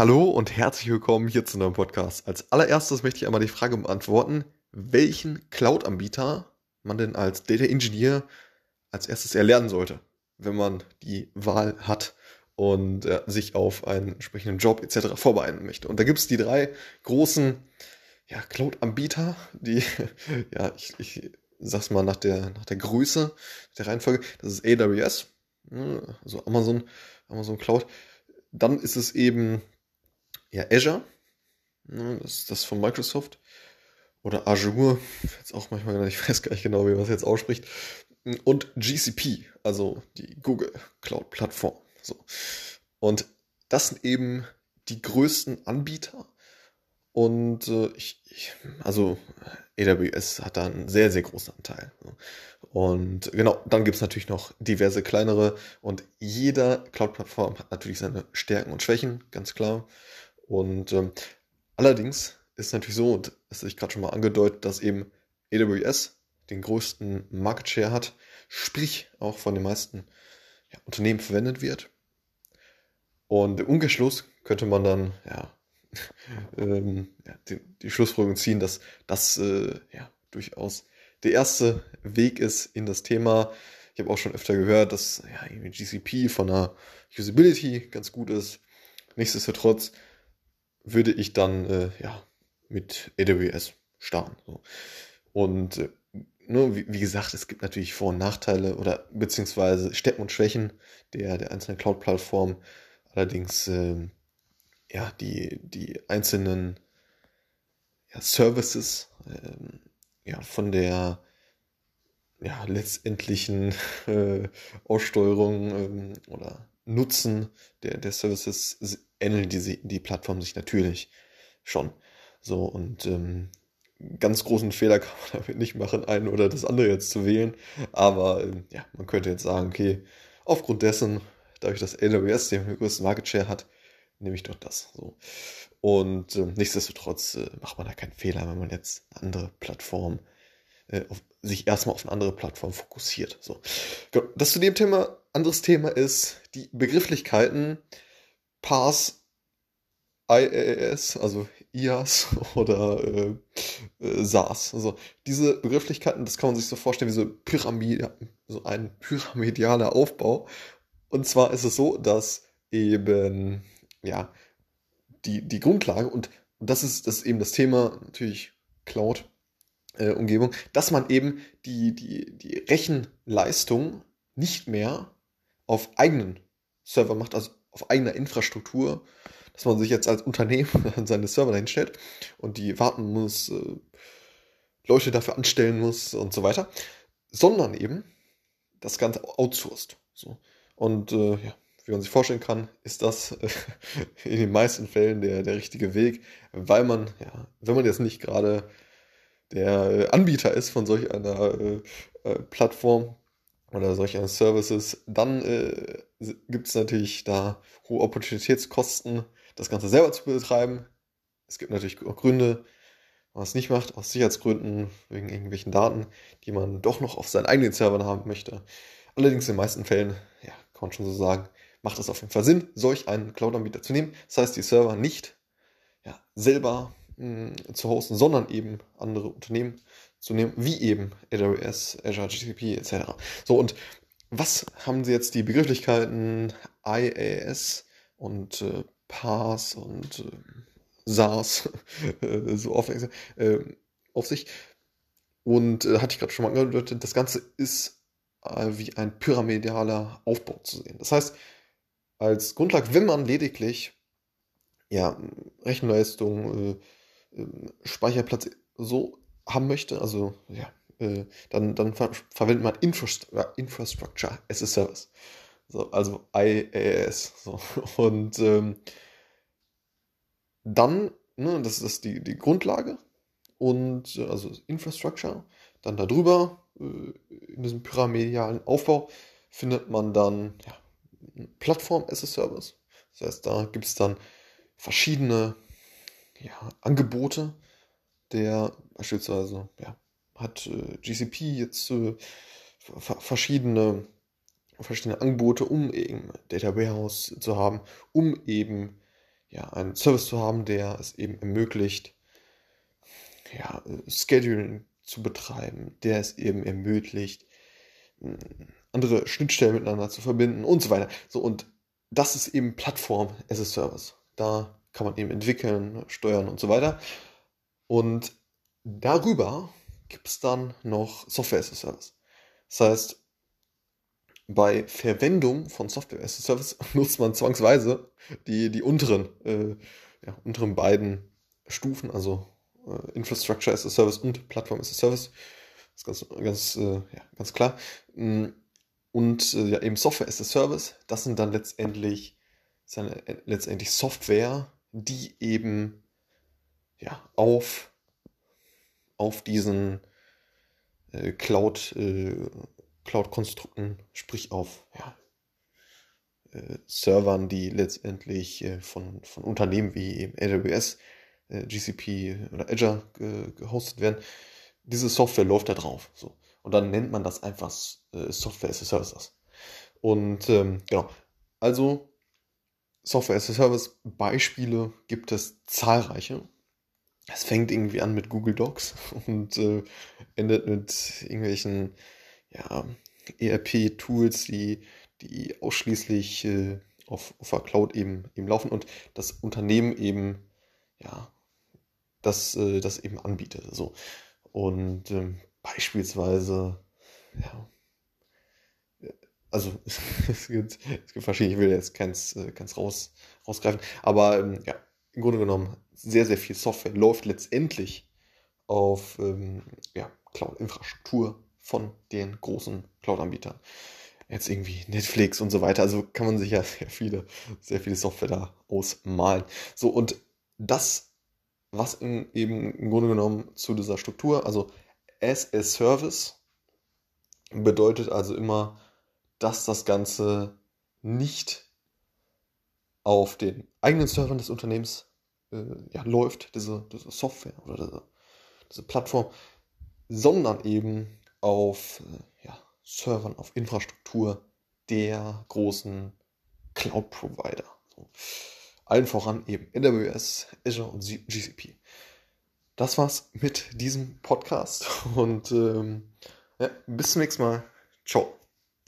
Hallo und herzlich willkommen hier zu einem Podcast. Als allererstes möchte ich einmal die Frage beantworten, welchen Cloud-Anbieter man denn als Data Engineer als erstes erlernen sollte, wenn man die Wahl hat und äh, sich auf einen entsprechenden Job etc. vorbereiten möchte. Und da gibt es die drei großen ja, Cloud-Anbieter, die, ja, ich, ich sag's mal nach der, nach der Größe der Reihenfolge, das ist AWS, ne, also Amazon, Amazon Cloud. Dann ist es eben ja, Azure, ne, das ist das von Microsoft. Oder Azure, jetzt auch manchmal, ich weiß gar nicht genau, wie man es jetzt ausspricht. Und GCP, also die Google Cloud Plattform. So. Und das sind eben die größten Anbieter. Und äh, ich, ich, also AWS hat da einen sehr, sehr großen Anteil. Und genau, dann gibt es natürlich noch diverse kleinere und jeder Cloud-Plattform hat natürlich seine Stärken und Schwächen, ganz klar. Und ähm, allerdings ist natürlich so, und das ich gerade schon mal angedeutet, dass eben AWS den größten Market Share hat, sprich auch von den meisten ja, Unternehmen verwendet wird. Und im Umkehrschluss könnte man dann ja, ähm, ja, die, die, Schlussfolgerung ziehen, dass das äh, ja, durchaus der erste Weg ist in das Thema. Ich habe auch schon öfter gehört, dass ja, GCP von der Usability ganz gut ist. Nichtsdestotrotz würde ich dann äh, ja, mit AWS starten. So. Und äh, ne, wie, wie, gesagt, es gibt natürlich Vor- und Nachteile oder beziehungsweise Stärken und Schwächen der, der einzelnen Cloud-Plattformen. Allerdings äh, ja, die, die einzelnen ja, Services ähm, ja, von der ja, letztendlichen äh, Aussteuerung ähm, oder Nutzen der, der Services ähneln die, die Plattform sich natürlich schon. So, und ähm, ganz großen Fehler kann man damit nicht machen, einen oder das andere jetzt zu wählen. Aber ähm, ja, man könnte jetzt sagen, okay, aufgrund dessen, dadurch, dass AWS den größten Market Share hat, nehme ich doch das. So. Und ähm, nichtsdestotrotz äh, macht man da keinen Fehler, wenn man jetzt eine andere Plattform äh, auf, sich erstmal auf eine andere Plattform fokussiert. So. Genau, das zu dem Thema. Anderes Thema ist die Begrifflichkeiten Pass, IaaS, also IaaS oder äh, äh, SaaS. Also diese Begrifflichkeiten, das kann man sich so vorstellen wie so, Pyramide, so ein pyramidale Aufbau. Und zwar ist es so, dass eben ja die, die Grundlage und, und das ist das ist eben das Thema natürlich Cloud äh, Umgebung, dass man eben die, die, die Rechenleistung nicht mehr auf eigenen Server macht, also auf eigener Infrastruktur, dass man sich jetzt als Unternehmen seine Server dahinstellt und die warten muss, äh, Leute dafür anstellen muss und so weiter, sondern eben das Ganze outsourced. So. Und äh, ja, wie man sich vorstellen kann, ist das äh, in den meisten Fällen der, der richtige Weg, weil man, ja, wenn man jetzt nicht gerade der äh, Anbieter ist von solch einer äh, äh, Plattform oder solch einer Services, dann äh, gibt es natürlich da hohe Opportunitätskosten, das Ganze selber zu betreiben. Es gibt natürlich auch Gründe, man es nicht macht, aus Sicherheitsgründen, wegen irgendwelchen Daten, die man doch noch auf seinen eigenen Servern haben möchte. Allerdings in den meisten Fällen, ja, kann man schon so sagen, macht es auf jeden Fall Sinn, solch einen Cloud-Anbieter zu nehmen. Das heißt, die Server nicht ja, selber mh, zu hosten, sondern eben andere Unternehmen zu nehmen, wie eben AWS, Azure, GCP etc. So, und was haben sie jetzt die Begrifflichkeiten IaaS und äh, PaaS und äh, SaaS äh, so auf, äh, auf sich? Und äh, hatte ich gerade schon mal angedeutet, das Ganze ist äh, wie ein pyramidaler Aufbau zu sehen. Das heißt, als Grundlage, wenn man lediglich ja, Rechenleistung, äh, äh, Speicherplatz so haben möchte, also ja, äh, dann, dann ver verwendet man Infrast Infrastructure as a Service. So, also IaaS. So. Und ähm, dann, ne, das ist die, die Grundlage und also Infrastructure, dann darüber, äh, in diesem pyramidalen Aufbau, findet man dann ja, Plattform as a Service. Das heißt, da gibt es dann verschiedene ja, Angebote, der beispielsweise ja, hat äh, GCP jetzt äh, verschiedene, verschiedene Angebote, um eben Data Warehouse zu haben, um eben ja, einen Service zu haben, der es eben ermöglicht, ja, Scheduling zu betreiben, der es eben ermöglicht, andere Schnittstellen miteinander zu verbinden und so weiter. So, und das ist eben Plattform as a Service. Da kann man eben entwickeln, steuern und so weiter. Und darüber gibt es dann noch Software as a Service. Das heißt, bei Verwendung von Software as a Service nutzt man zwangsweise die, die unteren, äh, ja, unteren beiden Stufen, also äh, Infrastructure as a Service und Plattform as a Service. Das ist ganz, ganz, äh, ja, ganz klar. Mm, und äh, ja, eben Software as a Service, das sind dann letztendlich, dann letztendlich Software, die eben ja, auf, auf diesen äh, Cloud, äh, Cloud-Konstrukten, sprich auf ja, äh, Servern, die letztendlich äh, von, von Unternehmen wie eben AWS, äh, GCP oder Azure gehostet werden. Diese Software läuft da drauf. So. Und dann nennt man das einfach äh, Software as a Service. Und ähm, genau, also Software as a Service Beispiele gibt es zahlreiche. Es fängt irgendwie an mit Google Docs und äh, endet mit irgendwelchen ja, ERP-Tools, die, die ausschließlich äh, auf, auf der Cloud eben, eben laufen und das Unternehmen eben, ja, das, äh, das eben anbietet. So. Und ähm, beispielsweise, ja, also es gibt, es gibt verschiedene, ich will jetzt keins, äh, keins raus, rausgreifen, aber ähm, ja, im Grunde genommen sehr, sehr viel Software läuft letztendlich auf ähm, ja, Cloud-Infrastruktur von den großen Cloud-Anbietern. Jetzt irgendwie Netflix und so weiter. Also kann man sich ja sehr viele, sehr viele Software da ausmalen. So, und das, was in, eben im Grunde genommen zu dieser Struktur, also as a Service, bedeutet also immer, dass das Ganze nicht auf den eigenen Servern des Unternehmens äh, ja, läuft, diese, diese Software oder diese, diese Plattform, sondern eben auf äh, ja, Servern, auf Infrastruktur der großen Cloud-Provider. So. Allen voran eben AWS, Azure und GCP. Das war's mit diesem Podcast und ähm, ja, bis zum nächsten Mal. Ciao.